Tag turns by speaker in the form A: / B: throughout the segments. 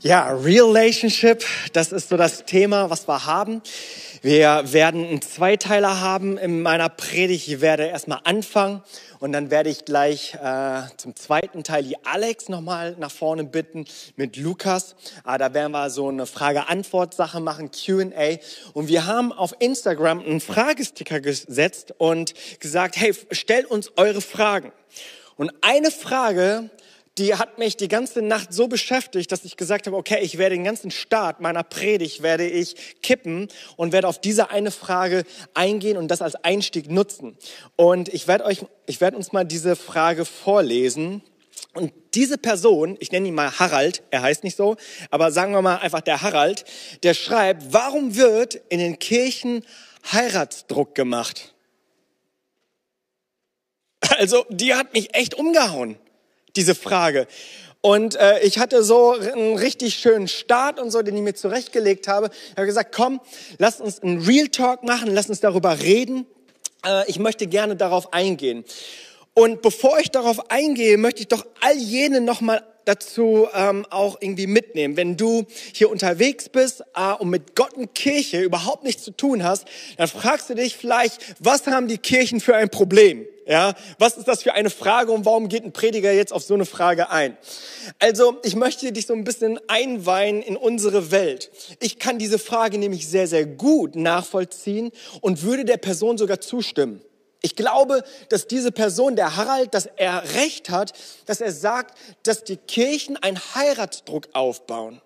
A: Ja, Relationship, das ist so das Thema, was wir haben. Wir werden einen Zweiteiler haben in meiner Predigt. Ich werde erstmal anfangen und dann werde ich gleich äh, zum zweiten Teil die Alex nochmal nach vorne bitten mit Lukas. Ah, da werden wir so eine Frage-Antwort-Sache machen, Q&A. Und wir haben auf Instagram einen Fragesticker gesetzt und gesagt, hey, stellt uns eure Fragen. Und eine Frage die hat mich die ganze Nacht so beschäftigt, dass ich gesagt habe, okay, ich werde den ganzen Start meiner Predigt werde ich kippen und werde auf diese eine Frage eingehen und das als Einstieg nutzen. Und ich werde euch, ich werde uns mal diese Frage vorlesen. Und diese Person, ich nenne ihn mal Harald, er heißt nicht so, aber sagen wir mal einfach der Harald, der schreibt, warum wird in den Kirchen Heiratsdruck gemacht? Also, die hat mich echt umgehauen diese Frage. Und äh, ich hatte so einen richtig schönen Start und so, den ich mir zurechtgelegt habe. Ich habe gesagt, komm, lass uns einen Real Talk machen, lass uns darüber reden. Äh, ich möchte gerne darauf eingehen. Und bevor ich darauf eingehe, möchte ich doch all jene nochmal dazu ähm, auch irgendwie mitnehmen. Wenn du hier unterwegs bist äh, und mit Gott und Kirche überhaupt nichts zu tun hast, dann fragst du dich vielleicht, was haben die Kirchen für ein Problem? Ja, was ist das für eine Frage und warum geht ein Prediger jetzt auf so eine Frage ein? Also, ich möchte dich so ein bisschen einweihen in unsere Welt. Ich kann diese Frage nämlich sehr, sehr gut nachvollziehen und würde der Person sogar zustimmen. Ich glaube, dass diese Person, der Harald, dass er recht hat, dass er sagt, dass die Kirchen einen Heiratsdruck aufbauen.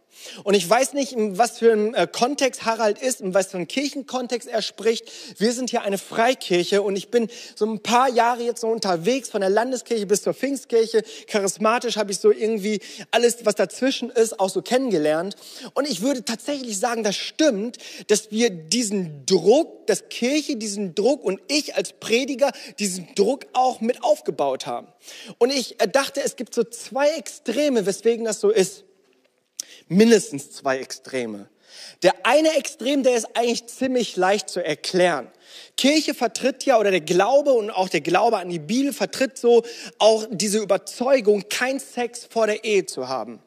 A: Und ich weiß nicht, in was für ein äh, Kontext Harald ist, in was für einen Kirchenkontext er spricht. Wir sind hier eine Freikirche und ich bin so ein paar Jahre jetzt so unterwegs, von der Landeskirche bis zur Pfingstkirche. Charismatisch habe ich so irgendwie alles, was dazwischen ist, auch so kennengelernt. Und ich würde tatsächlich sagen, das stimmt, dass wir diesen Druck, dass Kirche diesen Druck und ich als Prediger diesen Druck auch mit aufgebaut haben. Und ich äh, dachte, es gibt so zwei Extreme, weswegen das so ist mindestens zwei Extreme. Der eine Extrem, der ist eigentlich ziemlich leicht zu erklären. Kirche vertritt ja, oder der Glaube und auch der Glaube an die Bibel vertritt so auch diese Überzeugung, kein Sex vor der Ehe zu haben.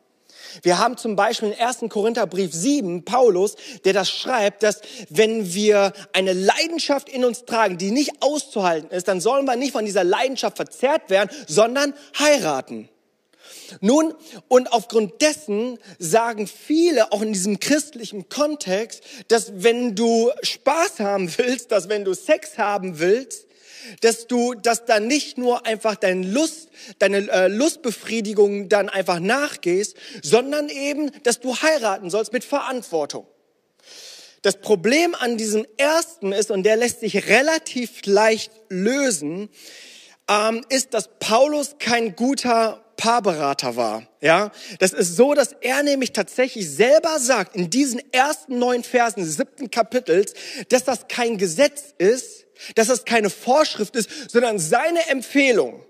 A: Wir haben zum Beispiel im 1. Korintherbrief 7 Paulus, der das schreibt, dass wenn wir eine Leidenschaft in uns tragen, die nicht auszuhalten ist, dann sollen wir nicht von dieser Leidenschaft verzerrt werden, sondern heiraten. Nun, und aufgrund dessen sagen viele, auch in diesem christlichen Kontext, dass wenn du Spaß haben willst, dass wenn du Sex haben willst, dass du, dass da nicht nur einfach deine Lust, deine äh, Lustbefriedigung dann einfach nachgehst, sondern eben, dass du heiraten sollst mit Verantwortung. Das Problem an diesem ersten ist, und der lässt sich relativ leicht lösen, ähm, ist, dass Paulus kein guter Paarberater war. Ja, das ist so, dass er nämlich tatsächlich selber sagt in diesen ersten neun Versen des siebten Kapitels, dass das kein Gesetz ist, dass das keine Vorschrift ist, sondern seine Empfehlung.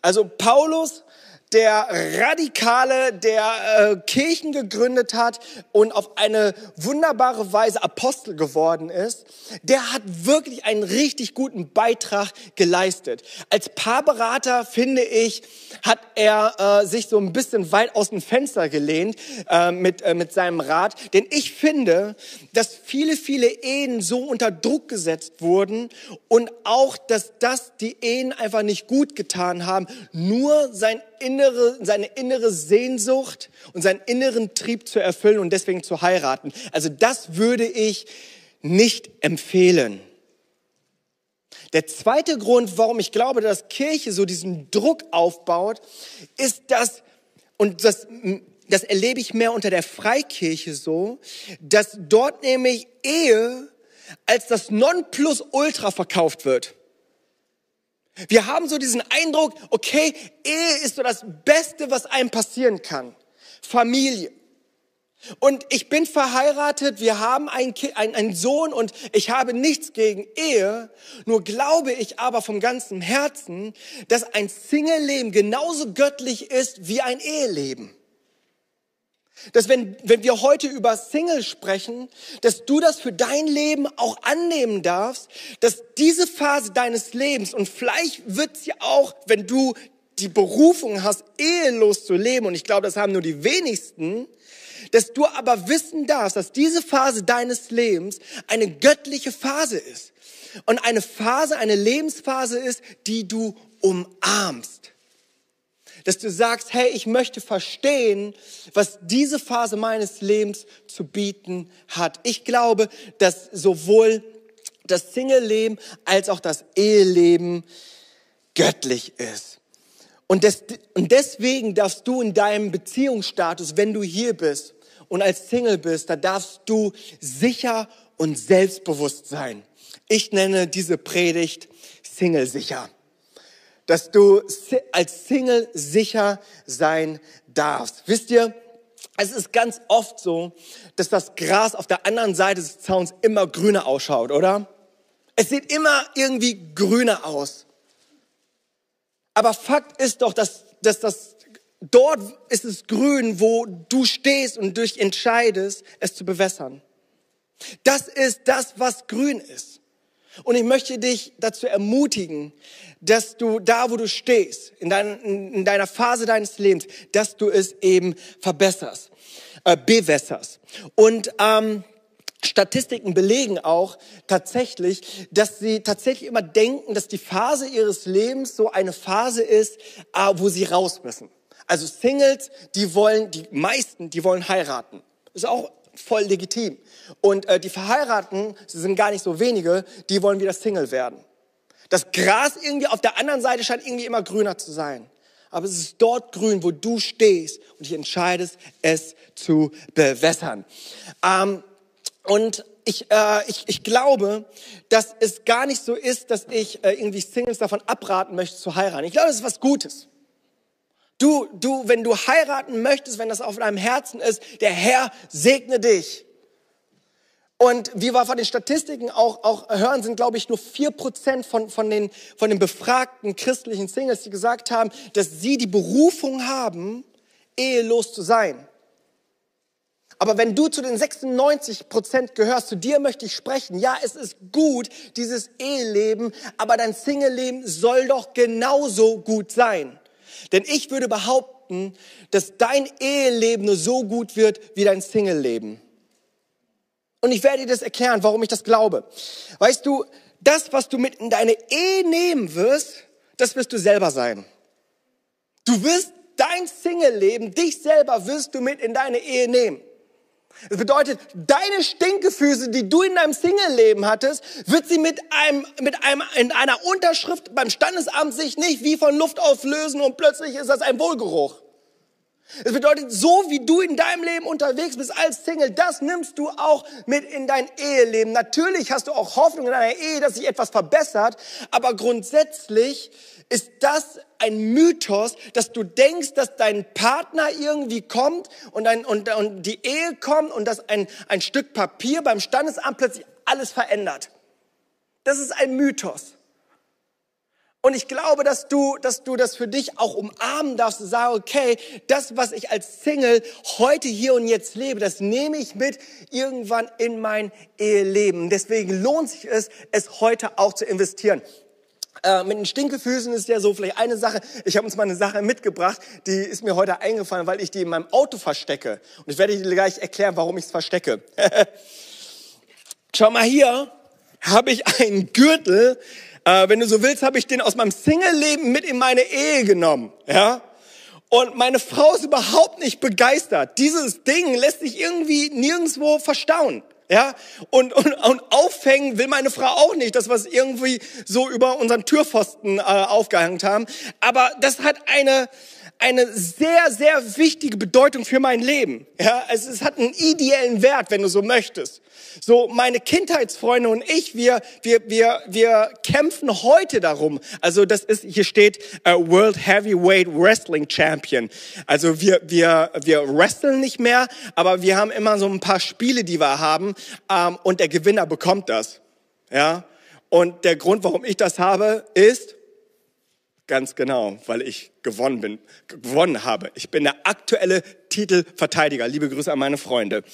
A: Also Paulus der Radikale, der äh, Kirchen gegründet hat und auf eine wunderbare Weise Apostel geworden ist, der hat wirklich einen richtig guten Beitrag geleistet. Als Paarberater, finde ich, hat er äh, sich so ein bisschen weit aus dem Fenster gelehnt äh, mit, äh, mit seinem Rat. Denn ich finde, dass viele, viele Ehen so unter Druck gesetzt wurden und auch, dass das die Ehen einfach nicht gut getan haben, nur sein innere, seine innere Sehnsucht und seinen inneren Trieb zu erfüllen und deswegen zu heiraten. Also das würde ich nicht empfehlen. Der zweite Grund, warum ich glaube, dass Kirche so diesen Druck aufbaut, ist, dass, und das, das erlebe ich mehr unter der Freikirche so, dass dort nämlich Ehe als das Nonplusultra verkauft wird. Wir haben so diesen Eindruck, okay, Ehe ist so das Beste, was einem passieren kann. Familie. Und ich bin verheiratet, wir haben einen, ein, Sohn und ich habe nichts gegen Ehe. Nur glaube ich aber vom ganzen Herzen, dass ein Single-Leben genauso göttlich ist wie ein Eheleben. Dass wenn, wenn wir heute über Single sprechen, dass du das für dein Leben auch annehmen darfst, dass diese Phase deines Lebens und vielleicht wird sie auch, wenn du die Berufung hast, ehelos zu leben, und ich glaube, das haben nur die wenigsten, dass du aber wissen darfst, dass diese Phase deines Lebens eine göttliche Phase ist. Und eine Phase, eine Lebensphase ist, die du umarmst. Dass du sagst, hey, ich möchte verstehen, was diese Phase meines Lebens zu bieten hat. Ich glaube, dass sowohl das Single-Leben als auch das Eheleben göttlich ist. Und, des, und deswegen darfst du in deinem Beziehungsstatus, wenn du hier bist und als Single bist, da darfst du sicher und selbstbewusst sein. Ich nenne diese Predigt Single sicher. Dass du als Single sicher sein darfst. Wisst ihr, es ist ganz oft so, dass das Gras auf der anderen Seite des Zauns immer grüner ausschaut, oder? Es sieht immer irgendwie grüner aus. Aber Fakt ist doch, dass, dass das dort ist es grün, wo du stehst und dich entscheidest, es zu bewässern. Das ist das, was grün ist. Und ich möchte dich dazu ermutigen, dass du da, wo du stehst, in, dein, in deiner Phase deines Lebens, dass du es eben verbesserst, äh, bewässerst. Und ähm, Statistiken belegen auch tatsächlich, dass sie tatsächlich immer denken, dass die Phase ihres Lebens so eine Phase ist, äh, wo sie raus müssen. Also Singles, die wollen, die meisten, die wollen heiraten. Ist auch voll legitim. Und äh, die Verheirateten, sie sind gar nicht so wenige, die wollen wieder Single werden. Das Gras irgendwie auf der anderen Seite scheint irgendwie immer grüner zu sein. Aber es ist dort grün, wo du stehst und dich entscheidest, es zu bewässern. Ähm, und ich, äh, ich, ich glaube, dass es gar nicht so ist, dass ich äh, irgendwie Singles davon abraten möchte zu heiraten. Ich glaube, das ist was Gutes. Du, du, wenn du heiraten möchtest, wenn das auf deinem Herzen ist, der Herr segne dich. Und wie wir von den Statistiken auch, auch hören, sind, glaube ich, nur vier Prozent von, von, den, von den befragten christlichen Singles, die gesagt haben, dass sie die Berufung haben, ehelos zu sein. Aber wenn du zu den 96 Prozent gehörst, zu dir möchte ich sprechen. Ja, es ist gut, dieses Eheleben, aber dein Single-Leben soll doch genauso gut sein. Denn ich würde behaupten, dass dein Eheleben nur so gut wird wie dein Single-Leben. Und ich werde dir das erklären, warum ich das glaube. Weißt du, das, was du mit in deine Ehe nehmen wirst, das wirst du selber sein. Du wirst dein Single-Leben, dich selber wirst du mit in deine Ehe nehmen. Das bedeutet, deine Stinkefüße, die du in deinem Single-Leben hattest, wird sie mit einem, mit einem, in einer Unterschrift beim Standesamt sich nicht wie von Luft auflösen und plötzlich ist das ein Wohlgeruch. Das bedeutet, so wie du in deinem Leben unterwegs bist als Single, das nimmst du auch mit in dein Eheleben. Natürlich hast du auch Hoffnung in deiner Ehe, dass sich etwas verbessert, aber grundsätzlich ist das ein Mythos, dass du denkst, dass dein Partner irgendwie kommt und, ein, und, und die Ehe kommt und dass ein, ein Stück Papier beim Standesamt plötzlich alles verändert. Das ist ein Mythos. Und ich glaube, dass du, dass du das für dich auch umarmen darfst und sagen, okay, das, was ich als Single heute hier und jetzt lebe, das nehme ich mit irgendwann in mein Eheleben. Deswegen lohnt sich es, es heute auch zu investieren. Äh, mit den Stinkefüßen ist ja so vielleicht eine Sache. Ich habe uns mal eine Sache mitgebracht, die ist mir heute eingefallen, weil ich die in meinem Auto verstecke. Und ich werde dir gleich erklären, warum ich es verstecke. Schau mal hier, habe ich einen Gürtel. Äh, wenn du so willst, habe ich den aus meinem Single-Leben mit in meine Ehe genommen. Ja. Und meine Frau ist überhaupt nicht begeistert. Dieses Ding lässt sich irgendwie nirgendwo verstauen. Ja, und, und, und aufhängen will meine Frau auch nicht, das was irgendwie so über unseren Türpfosten äh, aufgehängt haben. Aber das hat eine, eine sehr, sehr wichtige Bedeutung für mein Leben. Ja, es, es hat einen ideellen Wert, wenn du so möchtest. So, meine Kindheitsfreunde und ich, wir, wir, wir, wir kämpfen heute darum. Also, das ist, hier steht uh, World Heavyweight Wrestling Champion. Also, wir, wir, wir wresteln nicht mehr, aber wir haben immer so ein paar Spiele, die wir haben, ähm, und der Gewinner bekommt das. Ja, und der Grund, warum ich das habe, ist, Ganz genau, weil ich gewonnen bin, gewonnen habe. Ich bin der aktuelle Titelverteidiger. Liebe Grüße an meine Freunde.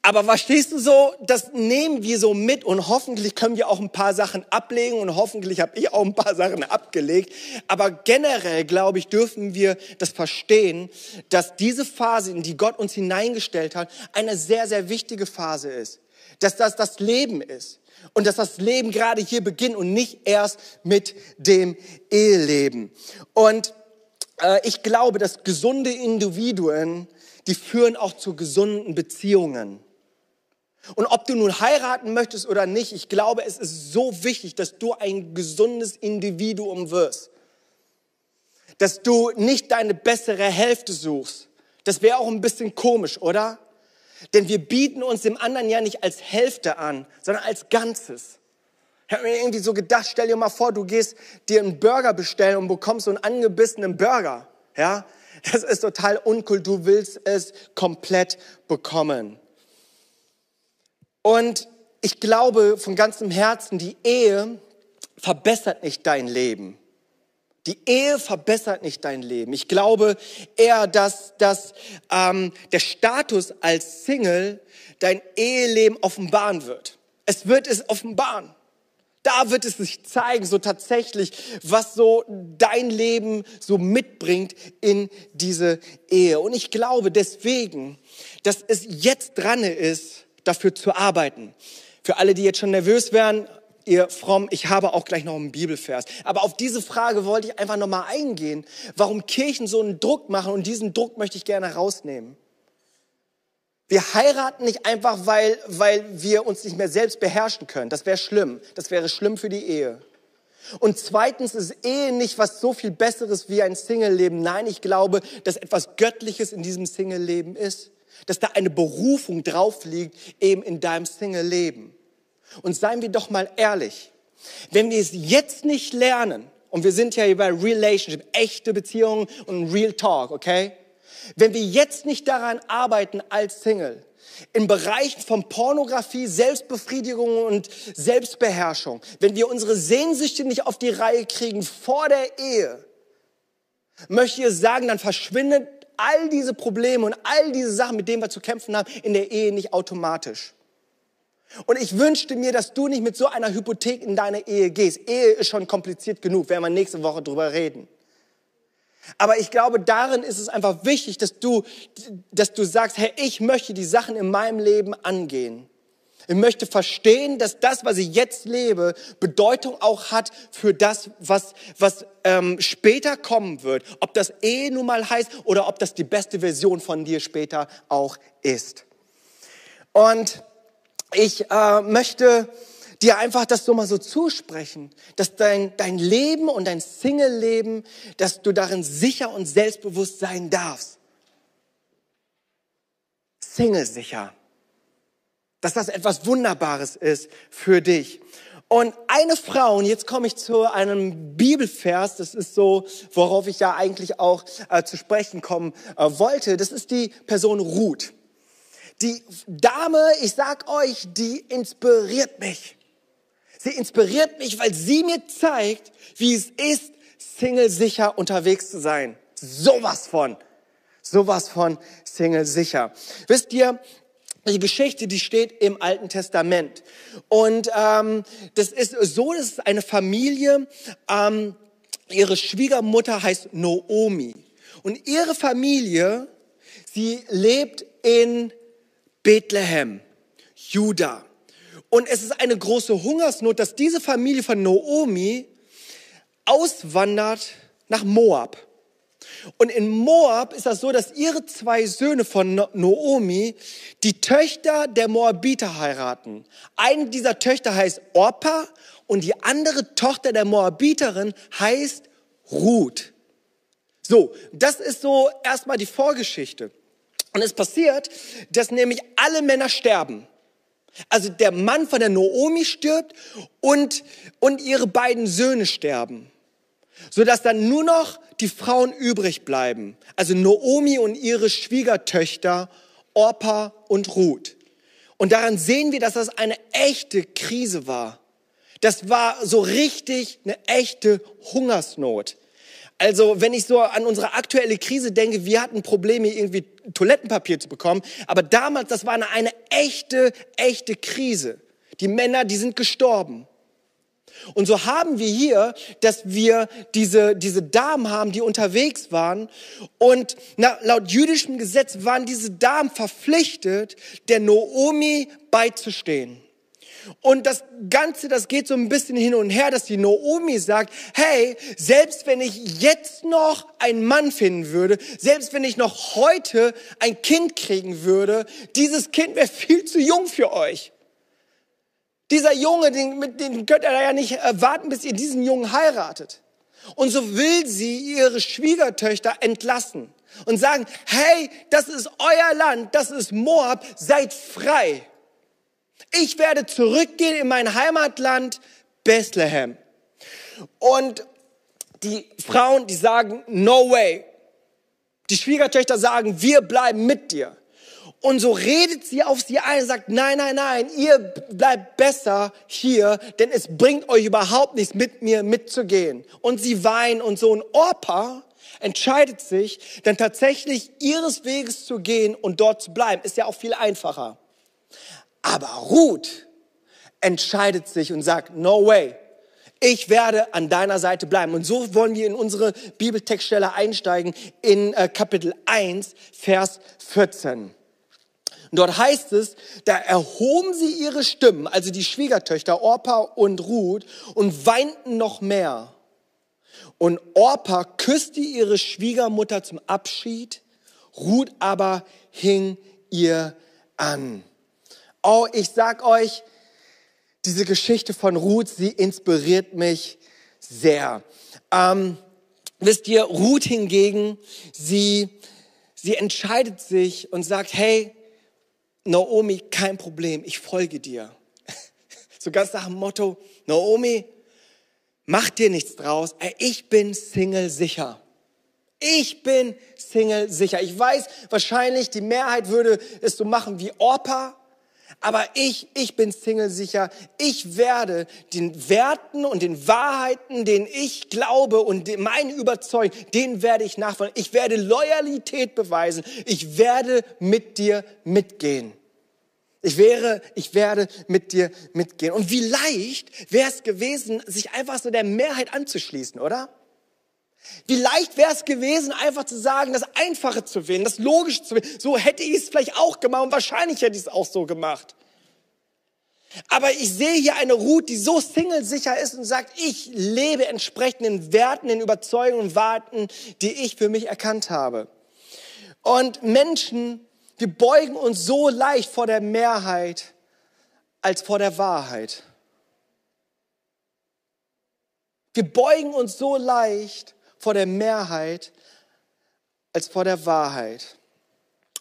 A: Aber verstehst du so, das nehmen wir so mit und hoffentlich können wir auch ein paar Sachen ablegen und hoffentlich habe ich auch ein paar Sachen abgelegt. Aber generell, glaube ich, dürfen wir das verstehen, dass diese Phase, in die Gott uns hineingestellt hat, eine sehr, sehr wichtige Phase ist. Dass das das Leben ist und dass das Leben gerade hier beginnt und nicht erst mit dem Eheleben. Und äh, ich glaube, dass gesunde Individuen, die führen auch zu gesunden Beziehungen. Und ob du nun heiraten möchtest oder nicht, ich glaube, es ist so wichtig, dass du ein gesundes Individuum wirst. Dass du nicht deine bessere Hälfte suchst. Das wäre auch ein bisschen komisch, oder? Denn wir bieten uns dem anderen ja nicht als Hälfte an, sondern als Ganzes. Ich habe mir irgendwie so gedacht, stell dir mal vor, du gehst dir einen Burger bestellen und bekommst so einen angebissenen Burger. Ja, das ist total uncool. Du willst es komplett bekommen. Und ich glaube von ganzem Herzen, die Ehe verbessert nicht dein Leben. Die Ehe verbessert nicht dein Leben. Ich glaube eher, dass, dass ähm, der Status als Single dein Eheleben offenbaren wird. Es wird es offenbaren. Da wird es sich zeigen, so tatsächlich, was so dein Leben so mitbringt in diese Ehe. Und ich glaube deswegen, dass es jetzt dran ist, dafür zu arbeiten. Für alle, die jetzt schon nervös werden, ihr fromm, ich habe auch gleich noch einen Bibelvers. Aber auf diese Frage wollte ich einfach nochmal eingehen, warum Kirchen so einen Druck machen und diesen Druck möchte ich gerne rausnehmen. Wir heiraten nicht einfach, weil, weil wir uns nicht mehr selbst beherrschen können. Das wäre schlimm. Das wäre schlimm für die Ehe. Und zweitens ist Ehe nicht was so viel Besseres wie ein Single-Leben. Nein, ich glaube, dass etwas Göttliches in diesem Single-Leben ist dass da eine Berufung drauf liegt, eben in deinem Single-Leben. Und seien wir doch mal ehrlich, wenn wir es jetzt nicht lernen, und wir sind ja hier bei Relationship, echte Beziehungen und Real Talk, okay? Wenn wir jetzt nicht daran arbeiten als Single, in Bereichen von Pornografie, Selbstbefriedigung und Selbstbeherrschung, wenn wir unsere Sehnsüchte nicht auf die Reihe kriegen vor der Ehe, möchte ich sagen, dann verschwindet all diese Probleme und all diese Sachen, mit denen wir zu kämpfen haben, in der Ehe nicht automatisch. Und ich wünschte mir, dass du nicht mit so einer Hypothek in deine Ehe gehst. Ehe ist schon kompliziert genug, werden wir nächste Woche drüber reden. Aber ich glaube, darin ist es einfach wichtig, dass du, dass du sagst, hey, ich möchte die Sachen in meinem Leben angehen. Ich möchte verstehen, dass das, was ich jetzt lebe, Bedeutung auch hat für das, was, was ähm, später kommen wird. Ob das eh nun mal heißt oder ob das die beste Version von dir später auch ist. Und ich äh, möchte dir einfach das so mal so zusprechen, dass dein, dein Leben und dein Single-Leben, dass du darin sicher und selbstbewusst sein darfst. Single sicher dass das etwas Wunderbares ist für dich. Und eine Frau, und jetzt komme ich zu einem Bibelvers, das ist so, worauf ich ja eigentlich auch äh, zu sprechen kommen äh, wollte, das ist die Person Ruth. Die Dame, ich sag euch, die inspiriert mich. Sie inspiriert mich, weil sie mir zeigt, wie es ist, Single sicher unterwegs zu sein. Sowas von. Sowas von Single sicher. Wisst ihr, die Geschichte, die steht im Alten Testament. Und ähm, das ist so, das ist eine Familie, ähm, ihre Schwiegermutter heißt Noomi. Und ihre Familie, sie lebt in Bethlehem, Juda. Und es ist eine große Hungersnot, dass diese Familie von Noomi auswandert nach Moab. Und in Moab ist das so, dass ihre zwei Söhne von Noomi die Töchter der Moabiter heiraten. Eine dieser Töchter heißt Orpa und die andere Tochter der Moabiterin heißt Ruth. So, das ist so erstmal die Vorgeschichte. Und es passiert, dass nämlich alle Männer sterben. Also der Mann von der Noomi stirbt und, und ihre beiden Söhne sterben sodass dann nur noch die Frauen übrig bleiben. Also Noomi und ihre Schwiegertöchter Orpa und Ruth. Und daran sehen wir, dass das eine echte Krise war. Das war so richtig eine echte Hungersnot. Also wenn ich so an unsere aktuelle Krise denke, wir hatten Probleme, irgendwie Toilettenpapier zu bekommen. Aber damals, das war eine, eine echte, echte Krise. Die Männer, die sind gestorben. Und so haben wir hier, dass wir diese, diese Damen haben, die unterwegs waren. Und na, laut jüdischem Gesetz waren diese Damen verpflichtet, der Noomi beizustehen. Und das Ganze, das geht so ein bisschen hin und her, dass die Noomi sagt, hey, selbst wenn ich jetzt noch einen Mann finden würde, selbst wenn ich noch heute ein Kind kriegen würde, dieses Kind wäre viel zu jung für euch. Dieser Junge, den, mit dem könnt ihr ja nicht warten, bis ihr diesen Jungen heiratet. Und so will sie ihre Schwiegertöchter entlassen und sagen, hey, das ist euer Land, das ist Moab, seid frei. Ich werde zurückgehen in mein Heimatland Bethlehem. Und die Frauen, die sagen, no way. Die Schwiegertöchter sagen, wir bleiben mit dir. Und so redet sie auf sie ein und sagt, nein, nein, nein, ihr bleibt besser hier, denn es bringt euch überhaupt nichts, mit mir mitzugehen. Und sie weinen und so ein Orpa entscheidet sich, dann tatsächlich ihres Weges zu gehen und dort zu bleiben. Ist ja auch viel einfacher. Aber Ruth entscheidet sich und sagt, no way, ich werde an deiner Seite bleiben. Und so wollen wir in unsere Bibeltextstelle einsteigen in äh, Kapitel 1, Vers 14. Und dort heißt es, da erhoben sie ihre Stimmen, also die Schwiegertöchter Orpa und Ruth, und weinten noch mehr. Und Orpa küsste ihre Schwiegermutter zum Abschied, Ruth aber hing ihr an. Oh, ich sag euch, diese Geschichte von Ruth, sie inspiriert mich sehr. Ähm, wisst ihr, Ruth hingegen, sie, sie entscheidet sich und sagt, hey, Naomi, kein Problem, ich folge dir. So ganz nach dem Motto, Naomi, mach dir nichts draus, ich bin Single sicher. Ich bin Single sicher. Ich weiß, wahrscheinlich die Mehrheit würde es so machen wie Orpa, aber ich, ich bin Single sicher. Ich werde den Werten und den Wahrheiten, denen ich glaube und meinen Überzeugung, denen werde ich nachfolgen. Ich werde Loyalität beweisen. Ich werde mit dir mitgehen. Ich wäre, ich werde mit dir mitgehen. Und wie leicht wäre es gewesen, sich einfach so der Mehrheit anzuschließen, oder? Wie leicht wäre es gewesen, einfach zu sagen, das Einfache zu wählen, das Logische zu wählen. So hätte ich es vielleicht auch gemacht und wahrscheinlich hätte ich es auch so gemacht. Aber ich sehe hier eine Ruth, die so singlesicher ist und sagt, ich lebe entsprechend den Werten, den Überzeugungen und Warten, die ich für mich erkannt habe. Und Menschen, wir beugen uns so leicht vor der Mehrheit als vor der Wahrheit. Wir beugen uns so leicht vor der Mehrheit als vor der Wahrheit.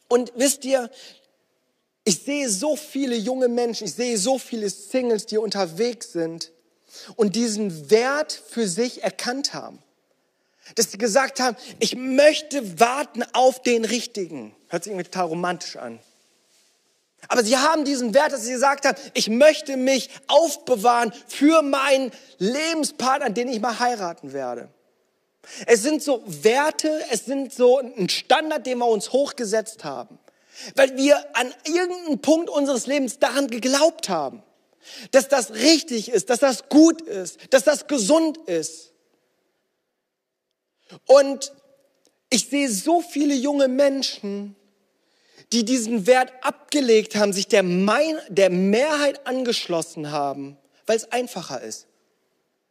A: Und wisst ihr, ich sehe so viele junge Menschen, ich sehe so viele Singles, die unterwegs sind und diesen Wert für sich erkannt haben. Dass sie gesagt haben, ich möchte warten auf den Richtigen. Hört sich irgendwie total romantisch an. Aber sie haben diesen Wert, dass sie gesagt haben, ich möchte mich aufbewahren für meinen Lebenspartner, den ich mal heiraten werde. Es sind so Werte, es sind so ein Standard, den wir uns hochgesetzt haben. Weil wir an irgendeinem Punkt unseres Lebens daran geglaubt haben, dass das richtig ist, dass das gut ist, dass das gesund ist. Und ich sehe so viele junge Menschen, die diesen Wert abgelegt haben, sich der, Mein der Mehrheit angeschlossen haben, weil es einfacher ist.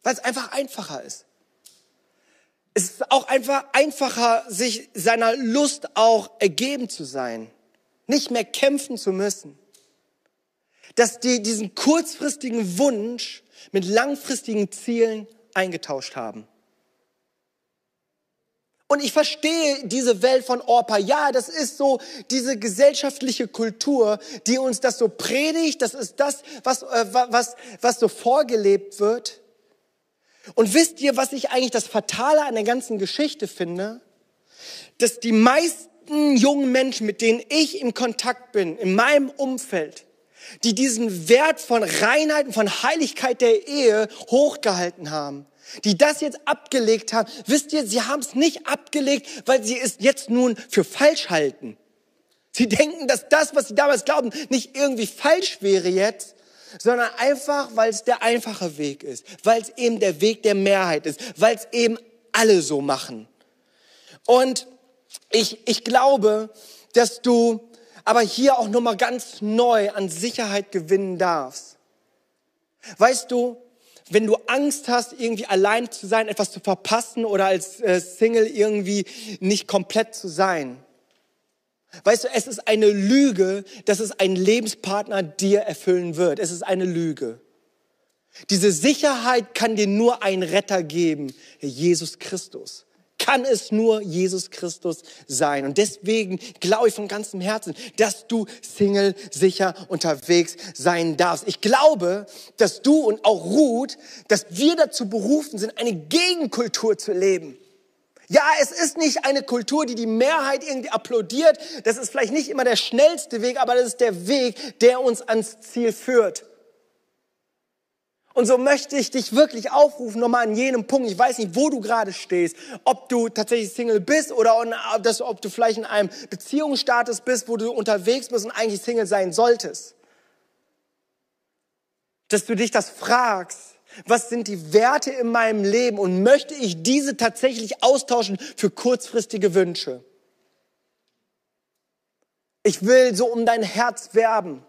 A: Weil es einfach einfacher ist. Es ist auch einfach einfacher, sich seiner Lust auch ergeben zu sein, nicht mehr kämpfen zu müssen. Dass die diesen kurzfristigen Wunsch mit langfristigen Zielen eingetauscht haben. Und ich verstehe diese Welt von Orpa. Ja, das ist so diese gesellschaftliche Kultur, die uns das so predigt. Das ist das, was, äh, was, was so vorgelebt wird. Und wisst ihr, was ich eigentlich das Fatale an der ganzen Geschichte finde? Dass die meisten jungen Menschen, mit denen ich im Kontakt bin, in meinem Umfeld, die diesen Wert von Reinheit und von Heiligkeit der Ehe hochgehalten haben, die das jetzt abgelegt haben, wisst ihr, sie haben es nicht abgelegt, weil sie es jetzt nun für falsch halten. Sie denken, dass das, was sie damals glauben, nicht irgendwie falsch wäre jetzt, sondern einfach, weil es der einfache Weg ist, weil es eben der Weg der Mehrheit ist, weil es eben alle so machen. Und ich, ich glaube, dass du aber hier auch nochmal ganz neu an Sicherheit gewinnen darfst. Weißt du, wenn du Angst hast, irgendwie allein zu sein, etwas zu verpassen oder als äh, Single irgendwie nicht komplett zu sein. Weißt du, es ist eine Lüge, dass es ein Lebenspartner dir erfüllen wird. Es ist eine Lüge. Diese Sicherheit kann dir nur ein Retter geben, Jesus Christus kann es nur Jesus Christus sein. Und deswegen glaube ich von ganzem Herzen, dass du Single sicher unterwegs sein darfst. Ich glaube, dass du und auch Ruth, dass wir dazu berufen sind, eine Gegenkultur zu leben. Ja, es ist nicht eine Kultur, die die Mehrheit irgendwie applaudiert. Das ist vielleicht nicht immer der schnellste Weg, aber das ist der Weg, der uns ans Ziel führt. Und so möchte ich dich wirklich aufrufen, nochmal an jenem Punkt. Ich weiß nicht, wo du gerade stehst, ob du tatsächlich Single bist oder ob du vielleicht in einem Beziehungsstatus bist, wo du unterwegs bist und eigentlich Single sein solltest. Dass du dich das fragst. Was sind die Werte in meinem Leben und möchte ich diese tatsächlich austauschen für kurzfristige Wünsche? Ich will so um dein Herz werben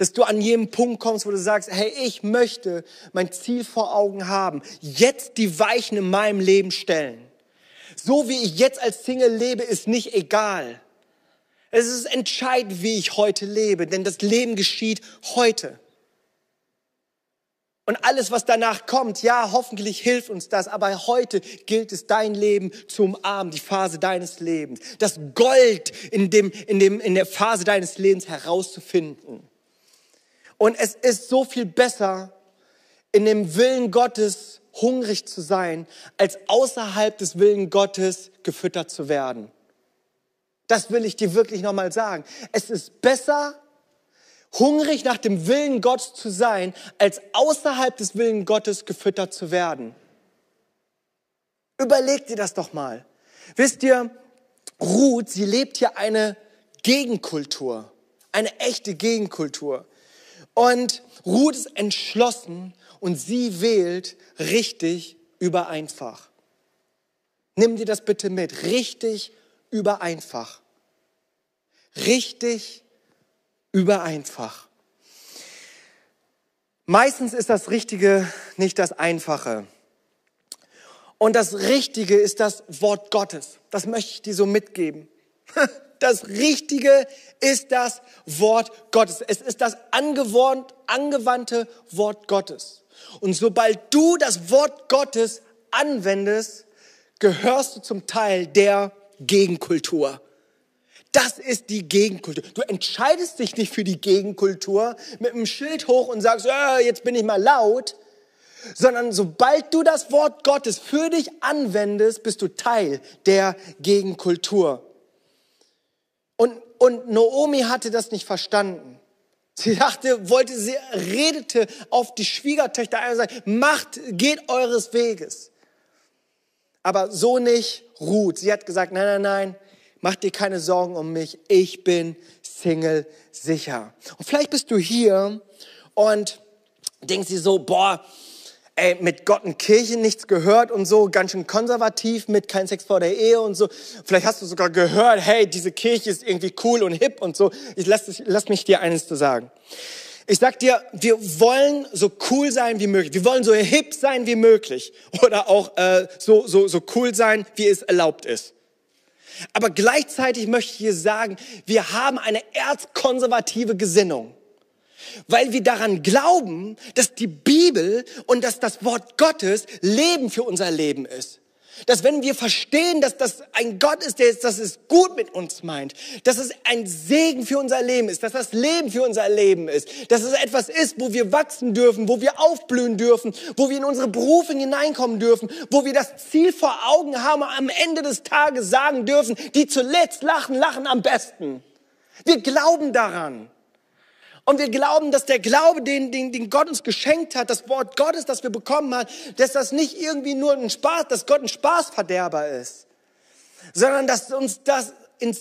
A: dass du an jedem Punkt kommst, wo du sagst, hey, ich möchte mein Ziel vor Augen haben, jetzt die Weichen in meinem Leben stellen. So wie ich jetzt als Single lebe, ist nicht egal. Es ist entscheidend, wie ich heute lebe, denn das Leben geschieht heute. Und alles, was danach kommt, ja, hoffentlich hilft uns das, aber heute gilt es, dein Leben zu umarmen, die Phase deines Lebens, das Gold in, dem, in, dem, in der Phase deines Lebens herauszufinden. Und es ist so viel besser, in dem Willen Gottes hungrig zu sein, als außerhalb des Willen Gottes gefüttert zu werden. Das will ich dir wirklich nochmal sagen. Es ist besser, hungrig nach dem Willen Gottes zu sein, als außerhalb des Willen Gottes gefüttert zu werden. Überleg dir das doch mal. Wisst ihr, Ruth, sie lebt hier eine Gegenkultur, eine echte Gegenkultur. Und Ruth ist entschlossen und sie wählt richtig über einfach. Nimm dir das bitte mit. Richtig über einfach. Richtig über einfach. Meistens ist das Richtige nicht das Einfache. Und das Richtige ist das Wort Gottes. Das möchte ich dir so mitgeben. das Richtige ist das Wort Gottes. Es ist das angewandte Wort Gottes. Und sobald du das Wort Gottes anwendest, gehörst du zum Teil der Gegenkultur. Das ist die Gegenkultur. Du entscheidest dich nicht für die Gegenkultur mit einem Schild hoch und sagst, äh, jetzt bin ich mal laut, sondern sobald du das Wort Gottes für dich anwendest, bist du Teil der Gegenkultur. Und, und Naomi hatte das nicht verstanden. Sie dachte, wollte, sie redete auf die Schwiegertöchter ein und sagte, macht, geht eures Weges. Aber so nicht ruht. Sie hat gesagt, nein, nein, nein, macht dir keine Sorgen um mich. Ich bin Single sicher. Und vielleicht bist du hier und denkst dir so, boah, ey, mit Gott und Kirche nichts gehört und so, ganz schön konservativ mit kein Sex vor der Ehe und so. Vielleicht hast du sogar gehört, hey, diese Kirche ist irgendwie cool und hip und so. Ich lass, lass mich dir eines zu sagen. Ich sag dir, wir wollen so cool sein wie möglich. Wir wollen so hip sein wie möglich. Oder auch äh, so, so, so cool sein, wie es erlaubt ist. Aber gleichzeitig möchte ich hier sagen, wir haben eine erzkonservative Gesinnung weil wir daran glauben, dass die Bibel und dass das Wort Gottes Leben für unser Leben ist. Dass wenn wir verstehen, dass das ein Gott ist, der ist, dass es gut mit uns meint, dass es ein Segen für unser Leben ist, dass das Leben für unser Leben ist, dass es etwas ist, wo wir wachsen dürfen, wo wir aufblühen dürfen, wo wir in unsere Berufe hineinkommen dürfen, wo wir das Ziel vor Augen haben, am Ende des Tages sagen dürfen, die zuletzt lachen, lachen am besten. Wir glauben daran. Und wir glauben, dass der Glaube, den, den, den Gott uns geschenkt hat, das Wort Gottes, das wir bekommen haben, dass das nicht irgendwie nur ein Spaß, dass Gott ein Spaßverderber ist, sondern dass uns das ins,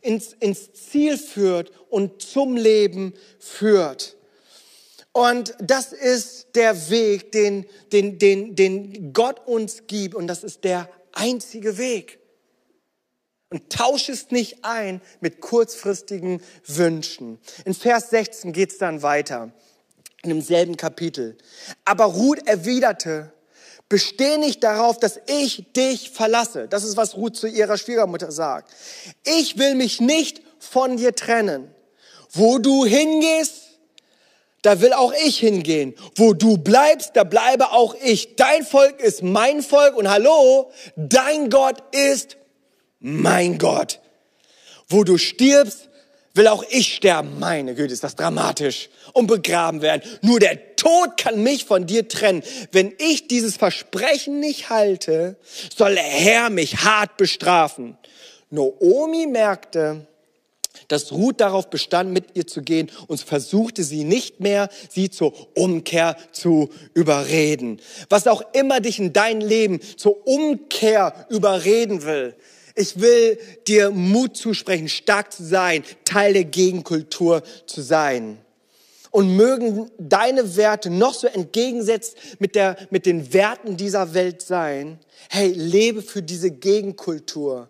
A: ins, ins Ziel führt und zum Leben führt. Und das ist der Weg, den, den, den, den Gott uns gibt. Und das ist der einzige Weg. Und tausch es nicht ein mit kurzfristigen Wünschen. In Vers 16 geht es dann weiter, in demselben Kapitel. Aber Ruth erwiderte, besteh nicht darauf, dass ich dich verlasse. Das ist, was Ruth zu ihrer Schwiegermutter sagt. Ich will mich nicht von dir trennen. Wo du hingehst, da will auch ich hingehen. Wo du bleibst, da bleibe auch ich. Dein Volk ist mein Volk und hallo, dein Gott ist mein Gott. Wo du stirbst, will auch ich sterben. Meine Güte, ist das dramatisch. Und begraben werden. Nur der Tod kann mich von dir trennen. Wenn ich dieses Versprechen nicht halte, soll der Herr mich hart bestrafen. Noomi merkte, dass Ruth darauf bestand, mit ihr zu gehen und versuchte sie nicht mehr, sie zur Umkehr zu überreden. Was auch immer dich in dein Leben zur Umkehr überreden will, ich will dir Mut zusprechen, stark zu sein, Teil der Gegenkultur zu sein. Und mögen deine Werte noch so entgegensetzt mit, der, mit den Werten dieser Welt sein. Hey, lebe für diese Gegenkultur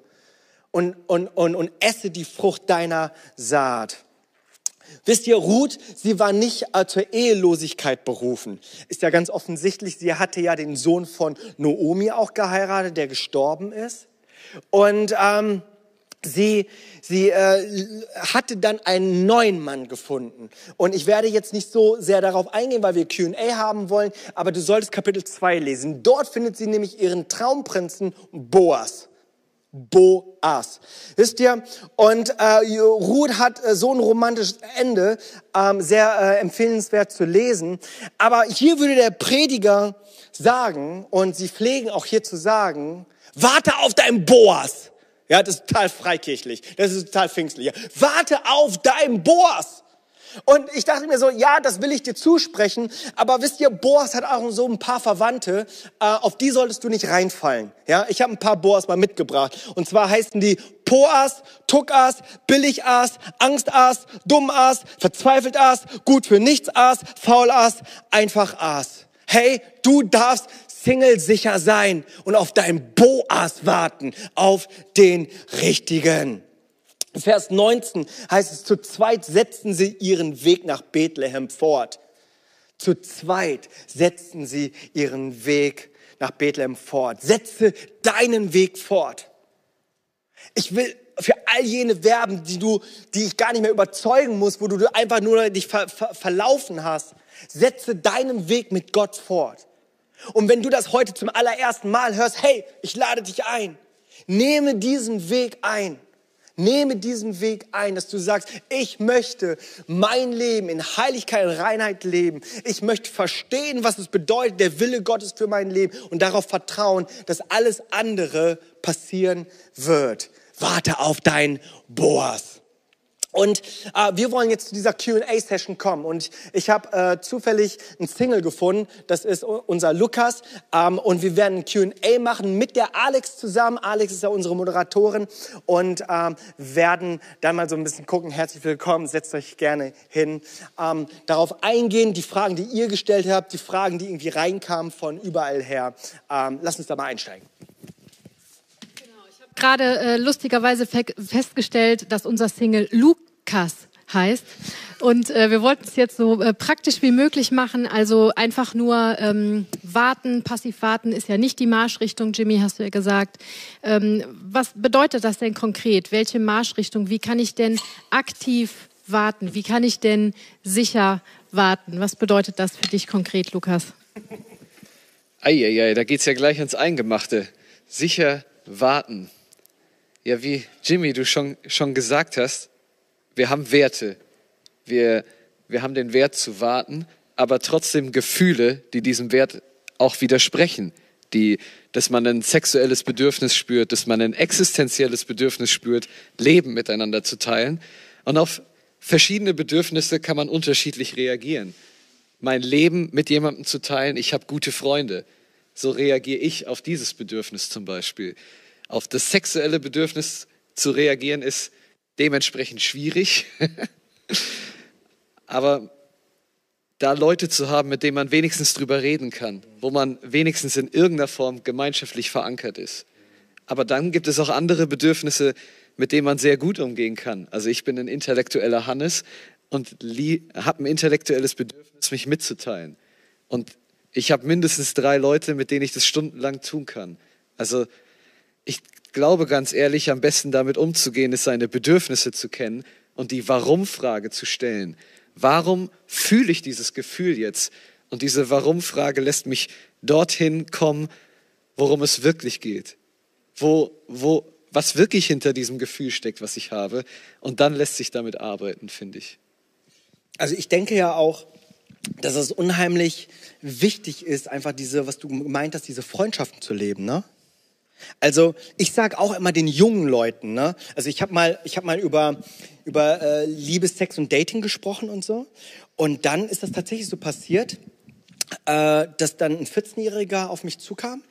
A: und, und, und, und esse die Frucht deiner Saat. Wisst ihr, Ruth, sie war nicht äh, zur Ehelosigkeit berufen. Ist ja ganz offensichtlich, sie hatte ja den Sohn von Noomi auch geheiratet, der gestorben ist. Und ähm, sie, sie äh, hatte dann einen neuen Mann gefunden. Und ich werde jetzt nicht so sehr darauf eingehen, weil wir Q&A haben wollen, aber du solltest Kapitel 2 lesen. Dort findet sie nämlich ihren Traumprinzen Boas. Boas. Wisst ihr? Und äh, Ruth hat äh, so ein romantisches Ende, ähm, sehr äh, empfehlenswert zu lesen. Aber hier würde der Prediger sagen, und sie pflegen auch hier zu sagen, warte auf deinen Boas. Ja, das ist total freikirchlich. Das ist total pfingstlich. Warte auf deinen Boas. Und ich dachte mir so, ja, das will ich dir zusprechen, aber wisst ihr, Boas hat auch so ein paar Verwandte, äh, auf die solltest du nicht reinfallen. Ja, ich habe ein paar Boas mal mitgebracht. Und zwar heißen die Poas, Tuckas, Billigas, Angstas, Dummas, Verzweifeltas, gut für nichts As, Faulas, einfach As. Hey, du darfst Single sicher sein und auf deinen Boas warten, auf den richtigen. Vers 19 heißt es, zu zweit setzten sie ihren Weg nach Bethlehem fort. Zu zweit setzten sie ihren Weg nach Bethlehem fort. Setze deinen Weg fort. Ich will für all jene werben, die du, die ich gar nicht mehr überzeugen muss, wo du einfach nur dich ver, ver, verlaufen hast. Setze deinen Weg mit Gott fort. Und wenn du das heute zum allerersten Mal hörst, hey, ich lade dich ein. Nehme diesen Weg ein. Nehme diesen Weg ein, dass du sagst, ich möchte mein Leben in Heiligkeit und Reinheit leben. Ich möchte verstehen, was es bedeutet, der Wille Gottes für mein Leben und darauf vertrauen, dass alles andere passieren wird. Warte auf dein Boas. Und äh, wir wollen jetzt zu dieser Q&A-Session kommen. Und ich habe äh, zufällig einen Single gefunden. Das ist unser Lukas. Ähm, und wir werden ein Q&A machen mit der Alex zusammen. Alex ist ja unsere Moderatorin. Und ähm, werden dann mal so ein bisschen gucken. Herzlich willkommen. Setzt euch gerne hin. Ähm, darauf eingehen, die Fragen, die ihr gestellt habt, die Fragen, die irgendwie reinkamen von überall her. Ähm, lass uns da mal einsteigen
B: gerade äh, lustigerweise fe festgestellt, dass unser Single Lukas heißt. Und äh, wir wollten es jetzt so äh, praktisch wie möglich machen. Also einfach nur ähm, warten, passiv warten ist ja nicht die Marschrichtung, Jimmy, hast du ja gesagt. Ähm, was bedeutet das denn konkret? Welche Marschrichtung? Wie kann ich denn aktiv warten? Wie kann ich denn sicher warten? Was bedeutet das für dich konkret, Lukas?
C: Eieiei, da geht's ja gleich ans Eingemachte. Sicher warten. Ja, wie Jimmy, du schon, schon gesagt hast, wir haben Werte. Wir, wir haben den Wert zu warten, aber trotzdem Gefühle, die diesem Wert auch widersprechen. Die, dass man ein sexuelles Bedürfnis spürt, dass man ein existenzielles Bedürfnis spürt, Leben miteinander zu teilen. Und auf verschiedene Bedürfnisse kann man unterschiedlich reagieren. Mein Leben mit jemandem zu teilen, ich habe gute Freunde. So reagiere ich auf dieses Bedürfnis zum Beispiel. Auf das sexuelle Bedürfnis zu reagieren ist dementsprechend schwierig. Aber da Leute zu haben, mit denen man wenigstens drüber reden kann, wo man wenigstens in irgendeiner Form gemeinschaftlich verankert ist. Aber dann gibt es auch andere Bedürfnisse, mit denen man sehr gut umgehen kann. Also ich bin ein intellektueller Hannes und habe ein intellektuelles Bedürfnis, mich mitzuteilen. Und ich habe mindestens drei Leute, mit denen ich das stundenlang tun kann. Also ich glaube ganz ehrlich, am besten damit umzugehen, ist seine Bedürfnisse zu kennen und die Warum-Frage zu stellen. Warum fühle ich dieses Gefühl jetzt? Und diese Warum-Frage lässt mich dorthin kommen, worum es wirklich geht. Wo, wo, was wirklich hinter diesem Gefühl steckt, was ich habe. Und dann lässt sich damit arbeiten, finde ich.
A: Also ich denke ja auch, dass es unheimlich wichtig ist, einfach diese, was du gemeint hast, diese Freundschaften zu leben, ne? Also ich sage auch immer den jungen Leuten, ne? Also ich habe mal, ich habe mal über über äh, Liebe, Sex und Dating gesprochen und so. Und dann ist das tatsächlich so passiert, äh, dass dann ein 14-Jähriger auf mich zukam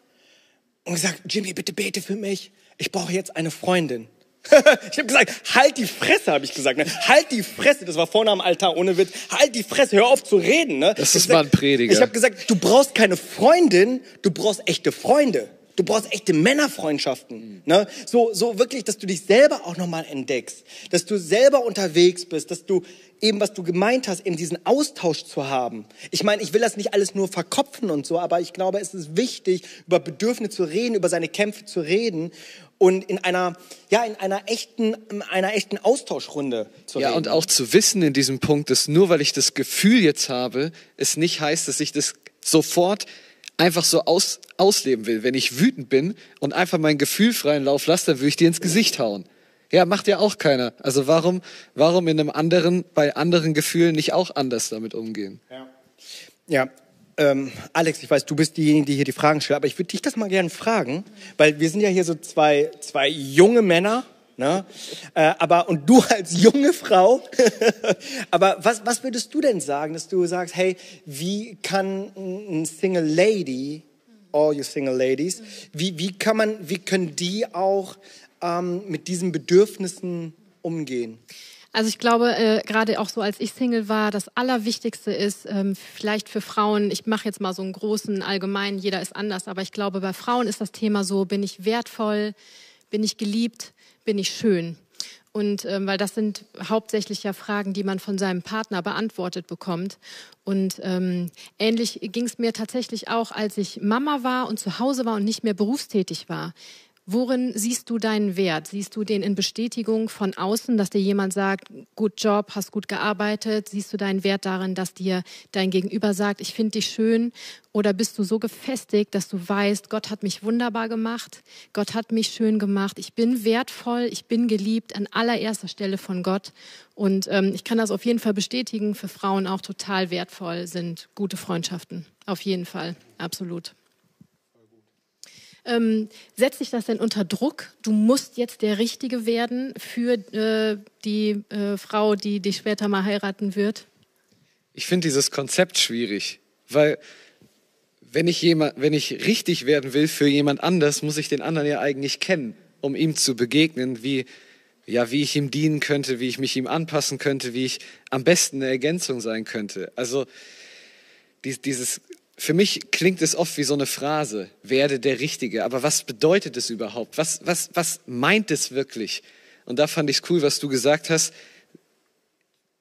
A: und gesagt, Jimmy, bitte bete für mich. Ich brauche jetzt eine Freundin. ich habe gesagt, halt die Fresse, habe ich gesagt. Ne? Halt die Fresse. Das war vorne am Altar, ohne Witz. Halt die Fresse, hör auf zu reden. Ne?
C: Das ist mal ein Prediger.
A: Ich habe gesagt, du brauchst keine Freundin, du brauchst echte Freunde. Du brauchst echte Männerfreundschaften. Ne? So, so wirklich, dass du dich selber auch nochmal entdeckst. Dass du selber unterwegs bist, dass du eben, was du gemeint hast, eben diesen Austausch zu haben. Ich meine, ich will das nicht alles nur verkopfen und so, aber ich glaube, es ist wichtig, über Bedürfnisse zu reden, über seine Kämpfe zu reden und in einer, ja, in einer echten, in einer echten Austauschrunde zu reden.
C: Ja, und auch zu wissen in diesem Punkt, dass nur weil ich das Gefühl jetzt habe, es nicht heißt, dass ich das sofort einfach so aus, ausleben will. Wenn ich wütend bin und einfach mein Gefühl freien Lauf lasse, dann würde ich dir ins Gesicht hauen. Ja, macht ja auch keiner. Also warum, warum in einem anderen, bei anderen Gefühlen nicht auch anders damit umgehen?
A: Ja. Ja, ähm, Alex, ich weiß, du bist diejenige, die hier die Fragen stellt, aber ich würde dich das mal gerne fragen, weil wir sind ja hier so zwei, zwei junge Männer, Ne? Äh, aber und du als junge Frau, aber was, was würdest du denn sagen, dass du sagst, hey, wie kann ein Single Lady, all you Single Ladies, wie, wie kann man, wie können die auch ähm, mit diesen Bedürfnissen umgehen?
B: Also ich glaube, äh, gerade auch so als ich Single war, das Allerwichtigste ist ähm, vielleicht für Frauen, ich mache jetzt mal so einen großen allgemeinen, jeder ist anders, aber ich glaube, bei Frauen ist das Thema so, bin ich wertvoll, bin ich geliebt, bin ich schön? Und ähm, weil das sind hauptsächlich ja Fragen, die man von seinem Partner beantwortet bekommt. Und ähm, ähnlich ging es mir tatsächlich auch, als ich Mama war und zu Hause war und nicht mehr berufstätig war. Worin siehst du deinen Wert? Siehst du den in Bestätigung von außen, dass dir jemand sagt, gut Job, hast gut gearbeitet? Siehst du deinen Wert darin, dass dir dein Gegenüber sagt, ich finde dich schön? Oder bist du so gefestigt, dass du weißt, Gott hat mich wunderbar gemacht, Gott hat mich schön gemacht, ich bin wertvoll, ich bin geliebt an allererster Stelle von Gott. Und ähm, ich kann das auf jeden Fall bestätigen, für Frauen auch total wertvoll sind gute Freundschaften. Auf jeden Fall, absolut. Ähm, setzt dich das denn unter Druck? Du musst jetzt der Richtige werden für äh, die äh, Frau, die dich später mal heiraten wird?
C: Ich finde dieses Konzept schwierig, weil wenn ich, jemand, wenn ich richtig werden will für jemand anders, muss ich den anderen ja eigentlich kennen, um ihm zu begegnen, wie, ja, wie ich ihm dienen könnte, wie ich mich ihm anpassen könnte, wie ich am besten eine Ergänzung sein könnte. Also dieses für mich klingt es oft wie so eine Phrase, werde der Richtige. Aber was bedeutet es überhaupt? Was, was, was meint es wirklich? Und da fand ich es cool, was du gesagt hast.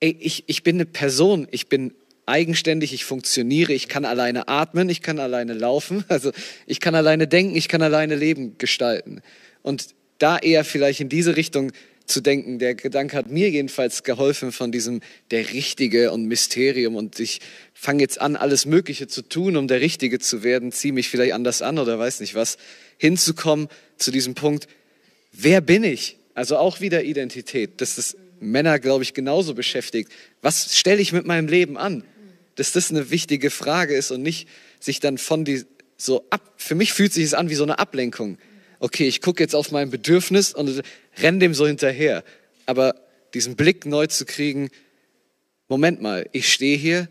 C: Ey, ich, ich bin eine Person, ich bin eigenständig, ich funktioniere, ich kann alleine atmen, ich kann alleine laufen, also ich kann alleine denken, ich kann alleine Leben gestalten. Und da eher vielleicht in diese Richtung zu denken. Der Gedanke hat mir jedenfalls geholfen von diesem der Richtige und Mysterium und ich fange jetzt an, alles Mögliche zu tun, um der Richtige zu werden, ziehe mich vielleicht anders an oder weiß nicht was, hinzukommen zu diesem Punkt, wer bin ich? Also auch wieder Identität, das Männer, glaube ich, genauso beschäftigt. Was stelle ich mit meinem Leben an? Dass das eine wichtige Frage ist und nicht sich dann von die so ab, für mich fühlt sich es an wie so eine Ablenkung okay, ich gucke jetzt auf mein Bedürfnis und renne dem so hinterher. Aber diesen Blick neu zu kriegen, Moment mal, ich stehe hier,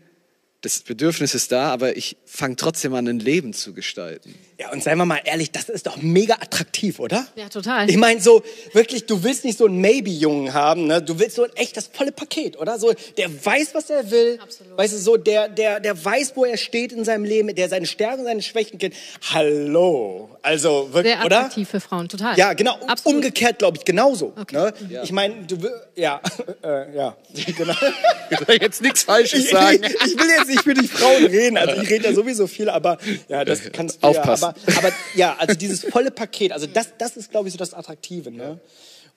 C: das Bedürfnis ist da, aber ich fange trotzdem an, ein Leben zu gestalten.
A: Ja, und seien wir mal ehrlich, das ist doch mega attraktiv, oder?
B: Ja, total.
A: Ich meine, so wirklich, du willst nicht so einen Maybe-Jungen haben, ne? Du willst so ein echt das volle Paket, oder? So, der weiß, was er will.
B: Absolut.
A: Weißt du, so, der, der, der weiß, wo er steht in seinem Leben, der seine Stärken und seine Schwächen kennt. Hallo. Also, wirklich,
B: Sehr
A: oder?
B: attraktiv für Frauen, total.
A: Ja, genau.
B: Absolut.
A: Umgekehrt, glaube ich, genauso.
B: Okay.
A: Ne?
C: Ja.
A: Ich meine, du will- ja, äh, ja, genau.
C: Ich will jetzt nichts Falsches
A: Ich,
C: sagen.
A: ich, ich will jetzt nicht für die Frauen reden, also ich rede ja sowieso viel, aber ja, das kannst du
C: Aufpassen.
A: ja. Aber, aber ja, also dieses volle Paket, also das, das ist, glaube ich, so das Attraktive. Ne?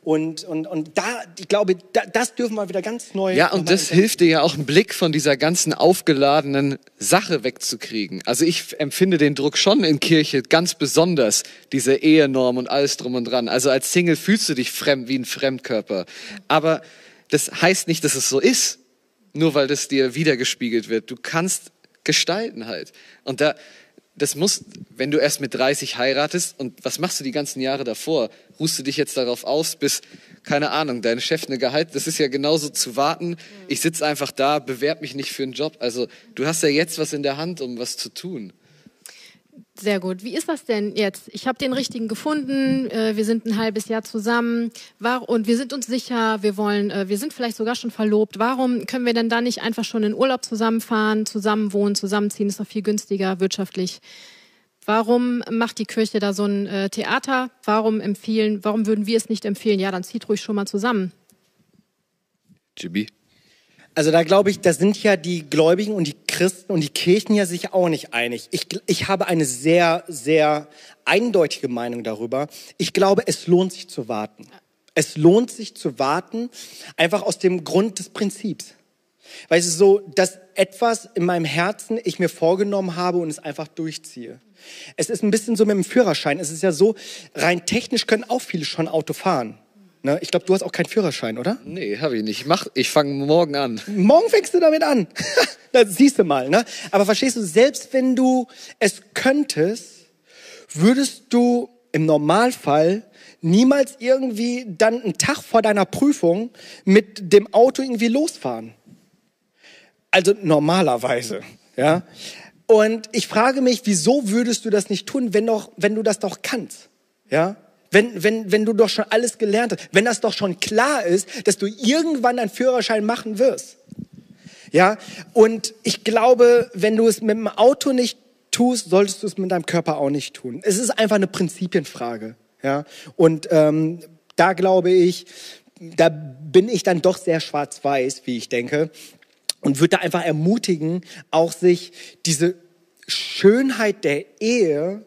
A: Und, und, und da, ich glaube, da, das dürfen wir wieder ganz neu.
C: Ja, und das hilft dir ja auch, einen Blick von dieser ganzen aufgeladenen Sache wegzukriegen. Also ich empfinde den Druck schon in Kirche ganz besonders, diese Ehenorm und alles drum und dran. Also als Single fühlst du dich fremd wie ein Fremdkörper. Aber das heißt nicht, dass es so ist, nur weil das dir wiedergespiegelt wird. Du kannst gestalten halt. Und da, das muss, wenn du erst mit 30 heiratest und was machst du die ganzen Jahre davor? Ruhst du dich jetzt darauf aus, bis, keine Ahnung, dein Chef eine Gehalt, das ist ja genauso zu warten. Ich sitze einfach da, bewerb mich nicht für einen Job. Also du hast ja jetzt was in der Hand, um was zu tun.
B: Sehr gut. Wie ist das denn jetzt? Ich habe den richtigen gefunden. Äh, wir sind ein halbes Jahr zusammen. Und wir sind uns sicher, wir wollen, äh, wir sind vielleicht sogar schon verlobt. Warum können wir denn da nicht einfach schon in Urlaub zusammenfahren, zusammen wohnen, zusammenziehen? Ist doch viel günstiger wirtschaftlich. Warum macht die Kirche da so ein äh, Theater? Warum empfehlen, warum würden wir es nicht empfehlen? Ja, dann zieht ruhig schon mal zusammen.
C: Gibi?
A: Also da glaube ich, da sind ja die Gläubigen und die Christen und die Kirchen ja sich auch nicht einig. Ich, ich habe eine sehr, sehr eindeutige Meinung darüber. Ich glaube, es lohnt sich zu warten. Es lohnt sich zu warten, einfach aus dem Grund des Prinzips. Weil es ist so, dass etwas in meinem Herzen ich mir vorgenommen habe und es einfach durchziehe. Es ist ein bisschen so mit dem Führerschein. Es ist ja so, rein technisch können auch viele schon Auto fahren. Ne? Ich glaube, du hast auch keinen Führerschein, oder?
C: Nee, habe ich nicht. Ich, mach, ich fange morgen an.
A: Morgen fängst du damit an. das siehst du mal, ne? Aber verstehst du, selbst wenn du es könntest, würdest du im Normalfall niemals irgendwie dann einen Tag vor deiner Prüfung mit dem Auto irgendwie losfahren. Also normalerweise, ja? Und ich frage mich, wieso würdest du das nicht tun, wenn doch, wenn du das doch kannst, ja? Wenn, wenn, wenn du doch schon alles gelernt hast, wenn das doch schon klar ist, dass du irgendwann einen Führerschein machen wirst. Ja, und ich glaube, wenn du es mit dem Auto nicht tust, solltest du es mit deinem Körper auch nicht tun. Es ist einfach eine Prinzipienfrage. Ja, und ähm, da glaube ich, da bin ich dann doch sehr schwarz-weiß, wie ich denke, und würde da einfach ermutigen, auch sich diese Schönheit der Ehe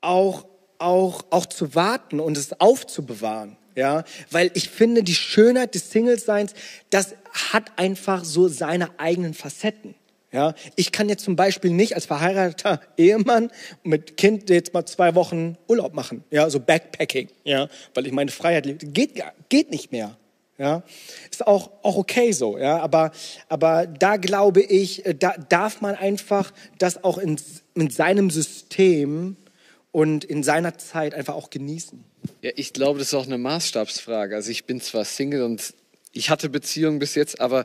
A: auch auch, auch zu warten und es aufzubewahren. Ja, weil ich finde, die Schönheit des Singles-Seins, das hat einfach so seine eigenen Facetten. Ja, ich kann jetzt zum Beispiel nicht als verheirateter Ehemann mit Kind jetzt mal zwei Wochen Urlaub machen. Ja, so Backpacking. Ja, weil ich meine Freiheit liebe. Geht, geht nicht mehr. Ja, ist auch, auch okay so. Ja, aber, aber da glaube ich, äh, da darf man einfach das auch in, in seinem System und in seiner Zeit einfach auch genießen.
C: Ja, ich glaube, das ist auch eine Maßstabsfrage. Also ich bin zwar Single und ich hatte Beziehungen bis jetzt, aber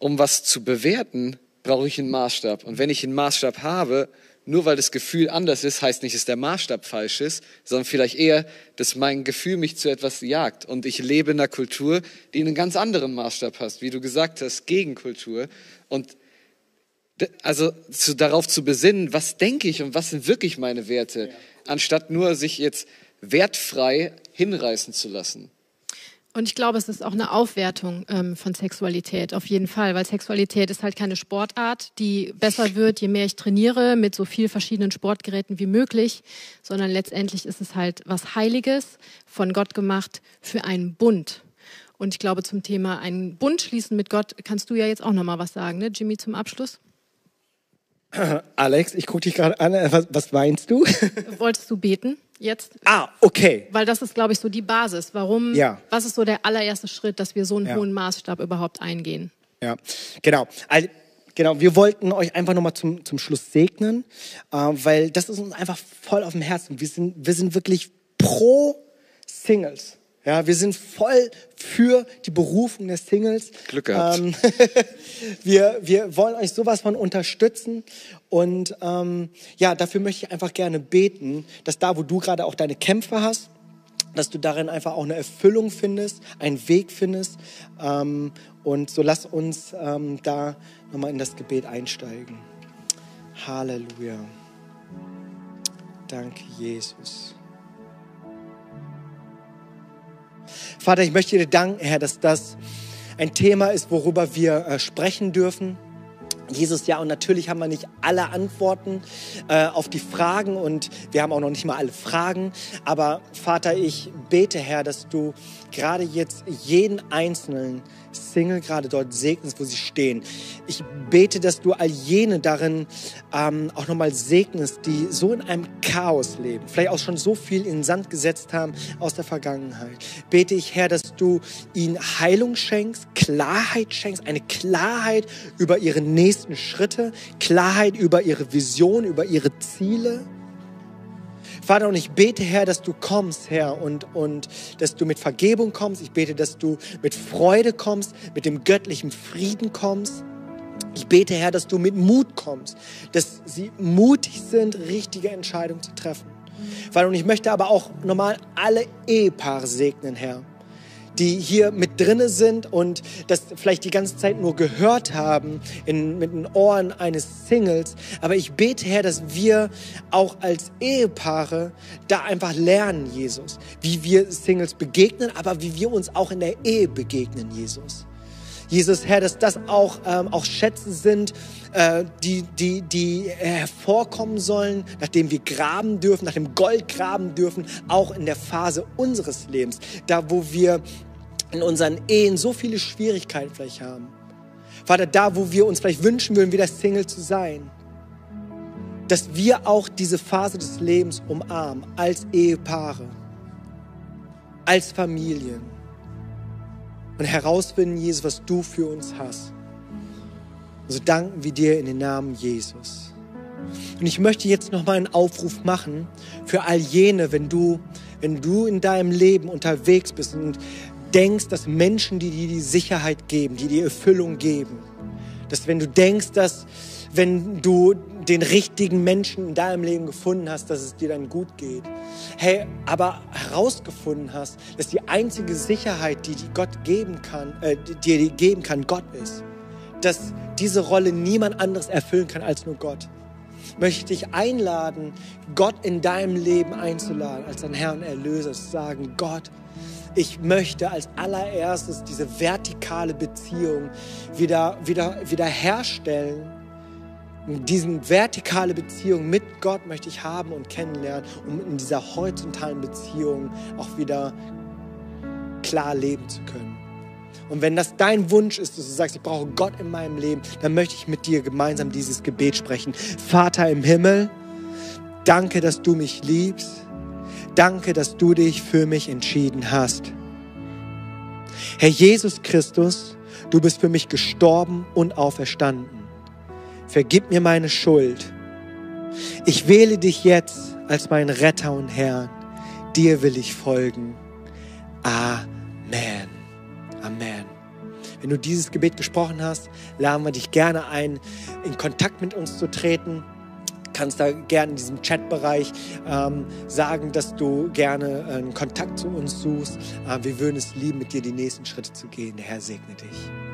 C: um was zu bewerten, brauche ich einen Maßstab. Und wenn ich einen Maßstab habe, nur weil das Gefühl anders ist, heißt nicht, dass der Maßstab falsch ist, sondern vielleicht eher, dass mein Gefühl mich zu etwas jagt. Und ich lebe in einer Kultur, die einen ganz anderen Maßstab hat, wie du gesagt hast, Gegenkultur. Und also zu, darauf zu besinnen, was denke ich und was sind wirklich meine Werte, anstatt nur sich jetzt wertfrei hinreißen zu lassen.
B: Und ich glaube, es ist auch eine Aufwertung ähm, von Sexualität, auf jeden Fall, weil Sexualität ist halt keine Sportart, die besser wird, je mehr ich trainiere, mit so viel verschiedenen Sportgeräten wie möglich, sondern letztendlich ist es halt was Heiliges, von Gott gemacht, für einen Bund. Und ich glaube, zum Thema einen Bund schließen mit Gott kannst du ja jetzt auch noch mal was sagen, ne, Jimmy, zum Abschluss.
A: Alex, ich gucke dich gerade an. Was, was meinst du?
B: Wolltest du beten jetzt?
A: ah, okay.
B: Weil das ist, glaube ich, so die Basis. Warum?
A: Ja.
B: Was ist so der allererste Schritt, dass wir so einen
A: Ja.
B: hohen Maßstab überhaupt eingehen?
A: Ja, genau. Also, genau, wir wollten euch einfach nochmal zum, zum Schluss segnen, äh, weil das ist uns einfach voll auf dem Herzen. Wir sind, wir sind wirklich pro Singles. Ja, wir sind voll für die Berufung der Singles.
C: Glück gehabt.
A: Ähm, wir, wir wollen euch sowas von unterstützen. Und ähm, ja, dafür möchte ich einfach gerne beten, dass da, wo du gerade auch deine Kämpfe hast, dass du darin einfach auch eine Erfüllung findest, einen Weg findest. Ähm, und so lass uns ähm, da nochmal in das Gebet einsteigen. Halleluja. Danke, Jesus. Vater, ich möchte dir danken, Herr, dass das ein Thema ist, worüber wir äh, sprechen dürfen. Jesus, ja, und natürlich haben wir nicht alle Antworten äh, auf die Fragen und wir haben auch noch nicht mal alle Fragen. Aber Vater, ich bete, Herr, dass du gerade jetzt jeden Einzelnen Single gerade dort segnest, wo sie stehen. Ich bete, dass du all jene darin ähm, auch nochmal segnest, die so in einem Chaos leben, vielleicht auch schon so viel in den Sand gesetzt haben aus der Vergangenheit. Bete ich, Herr, dass du ihnen Heilung schenkst, Klarheit schenkst, eine Klarheit über ihre nächsten Schritte, Klarheit über ihre Vision, über ihre Ziele. Vater, und ich bete, Herr, dass du kommst, Herr, und, und dass du mit Vergebung kommst. Ich bete, dass du mit Freude kommst, mit dem göttlichen Frieden kommst. Ich bete, Herr, dass du mit Mut kommst, dass sie mutig sind, richtige Entscheidungen zu treffen. Vater, und ich möchte aber auch nochmal alle Ehepaare segnen, Herr die hier mit drinne sind und das vielleicht die ganze Zeit nur gehört haben in, mit den Ohren eines Singles. Aber ich bete, Herr, dass wir auch als Ehepaare da einfach lernen, Jesus, wie wir Singles begegnen, aber wie wir uns auch in der Ehe begegnen, Jesus. Jesus, Herr, dass das auch, ähm, auch Schätze sind, äh, die, die, die hervorkommen sollen, nachdem wir graben dürfen, nach dem Gold graben dürfen, auch in der Phase unseres Lebens, da wo wir in unseren Ehen so viele Schwierigkeiten vielleicht haben. Vater, da, wo wir uns vielleicht wünschen würden, wieder Single zu sein, dass wir auch diese Phase des Lebens umarmen, als Ehepaare, als Familien und herausfinden, Jesus, was du für uns hast. Und so danken wir dir in den Namen Jesus. Und ich möchte jetzt noch mal einen Aufruf machen für all jene, wenn du, wenn du in deinem Leben unterwegs bist und denkst, dass Menschen, die dir die Sicherheit geben, die dir Erfüllung geben, dass wenn du denkst, dass wenn du den richtigen Menschen in deinem Leben gefunden hast, dass es dir dann gut geht. Hey, aber herausgefunden hast, dass die einzige Sicherheit, die Gott geben kann, äh, dir geben kann, Gott ist. Dass diese Rolle niemand anderes erfüllen kann als nur Gott. Möchte ich dich einladen, Gott in deinem Leben einzuladen, als dein Herr und Erlöser, zu sagen, Gott, ich möchte als allererstes diese vertikale Beziehung wieder, wieder, wieder herstellen. Diese vertikale Beziehung mit Gott möchte ich haben und kennenlernen, um in dieser horizontalen Beziehung auch wieder klar leben zu können. Und wenn das dein Wunsch ist, dass du sagst, ich brauche Gott in meinem Leben, dann möchte ich mit dir gemeinsam dieses Gebet sprechen. Vater im Himmel, danke, dass du mich liebst. Danke, dass du dich für mich entschieden hast. Herr Jesus Christus, du bist für mich gestorben und auferstanden. Vergib mir meine Schuld. Ich wähle dich jetzt als mein Retter und Herr. Dir will ich folgen. Amen. Amen. Wenn du dieses Gebet gesprochen hast, laden wir dich gerne ein, in Kontakt mit uns zu treten kannst da gerne in diesem Chatbereich ähm, sagen, dass du gerne einen Kontakt zu uns suchst. Äh, wir würden es lieben, mit dir die nächsten Schritte zu gehen. Der Herr segne dich.